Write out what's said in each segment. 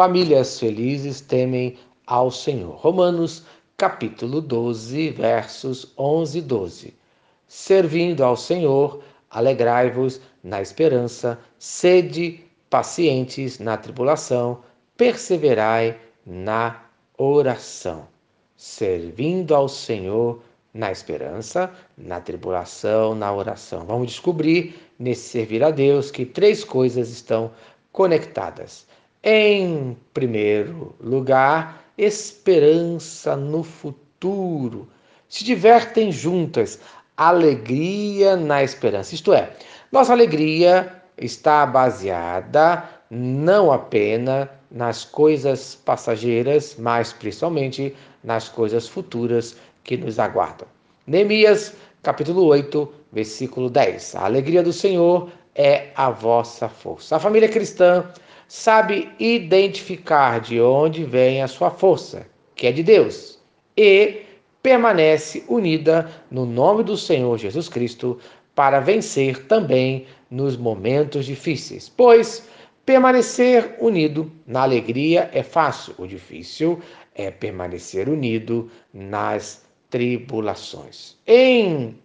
famílias felizes temem ao Senhor. Romanos capítulo 12, versos 11 e 12. Servindo ao Senhor, alegrai-vos na esperança, sede pacientes na tribulação, perseverai na oração. Servindo ao Senhor na esperança, na tribulação, na oração. Vamos descobrir nesse servir a Deus que três coisas estão conectadas. Em primeiro lugar, esperança no futuro. Se divertem juntas, alegria na esperança. Isto é, nossa alegria está baseada não apenas nas coisas passageiras, mas principalmente nas coisas futuras que nos aguardam. Neemias, capítulo 8, versículo 10. A alegria do Senhor é a vossa força. A família cristã sabe identificar de onde vem a sua força, que é de Deus, e permanece unida no nome do Senhor Jesus Cristo para vencer também nos momentos difíceis. Pois permanecer unido na alegria é fácil, o difícil é permanecer unido nas tribulações. Em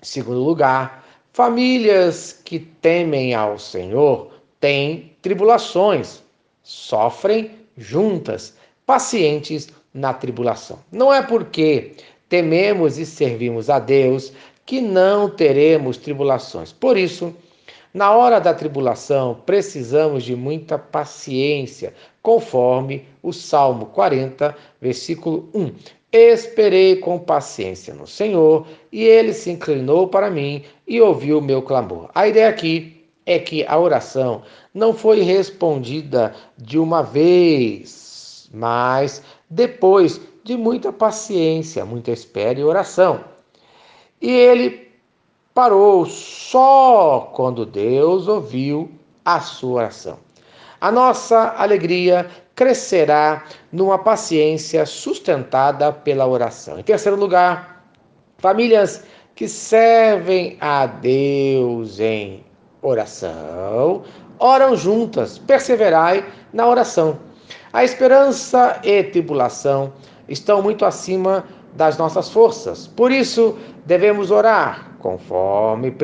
segundo lugar, famílias que temem ao Senhor têm tribulações, sofrem juntas, pacientes na tribulação. Não é porque tememos e servimos a Deus que não teremos tribulações. Por isso, na hora da tribulação, precisamos de muita paciência, conforme o Salmo 40, versículo 1. Esperei com paciência no Senhor, e ele se inclinou para mim e ouviu o meu clamor. A ideia aqui é que a oração não foi respondida de uma vez, mas depois de muita paciência, muita espera e oração. E ele parou só quando Deus ouviu a sua oração. A nossa alegria crescerá numa paciência sustentada pela oração. Em terceiro lugar, famílias que servem a Deus em oração, oram juntas, perseverai na oração. A esperança e tribulação estão muito acima das nossas forças. Por isso, devemos orar, conforme 1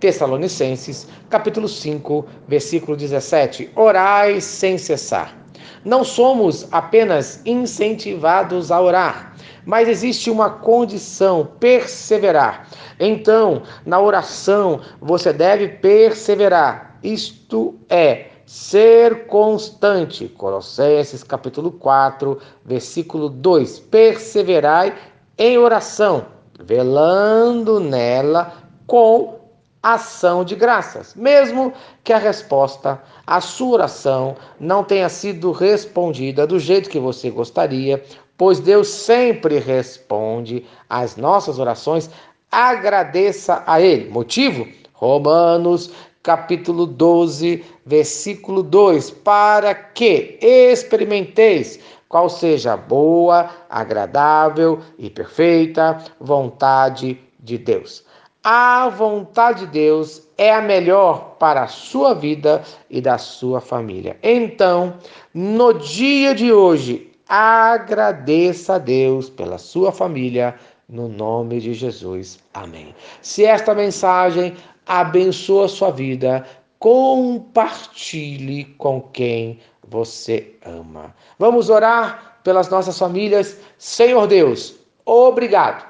Tessalonicenses, capítulo 5, versículo 17. Orai sem cessar. Não somos apenas incentivados a orar, mas existe uma condição: perseverar. Então, na oração, você deve perseverar, isto é, ser constante. Colossenses capítulo 4, versículo 2. Perseverai em oração, velando nela com ação de graças, mesmo que a resposta à sua oração não tenha sido respondida do jeito que você gostaria, pois Deus sempre responde às nossas orações, agradeça a Ele. Motivo? Romanos capítulo 12, versículo 2: Para que experimenteis qual seja a boa, agradável e perfeita vontade de Deus. A vontade de Deus é a melhor para a sua vida e da sua família. Então, no dia de hoje, agradeça a Deus pela sua família, no nome de Jesus. Amém. Se esta mensagem abençoa a sua vida, compartilhe com quem você ama. Vamos orar pelas nossas famílias. Senhor Deus, obrigado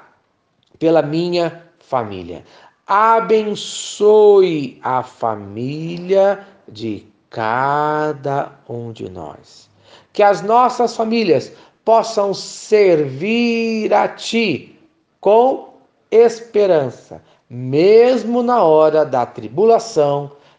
pela minha família. Abençoe a família de cada um de nós. Que as nossas famílias possam servir a Ti com esperança, mesmo na hora da tribulação,